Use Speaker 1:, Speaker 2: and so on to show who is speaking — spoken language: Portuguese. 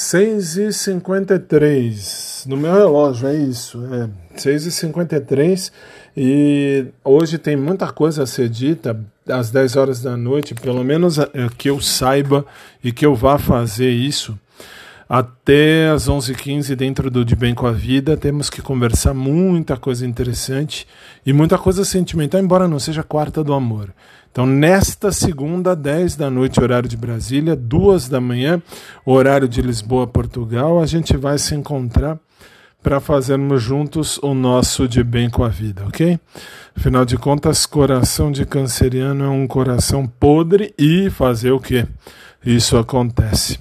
Speaker 1: 6h53 no meu relógio, é isso, é 6h53 e hoje tem muita coisa a ser dita às 10 horas da noite, pelo menos é, que eu saiba e que eu vá fazer isso. Até às 11h15, dentro do De Bem com a Vida, temos que conversar muita coisa interessante e muita coisa sentimental, embora não seja quarta do amor. Então, nesta segunda, 10 da noite, horário de Brasília, 2 da manhã, horário de Lisboa, Portugal, a gente vai se encontrar para fazermos juntos o nosso De Bem com a Vida, ok? Afinal de contas, coração de canceriano é um coração podre e fazer o que? Isso acontece.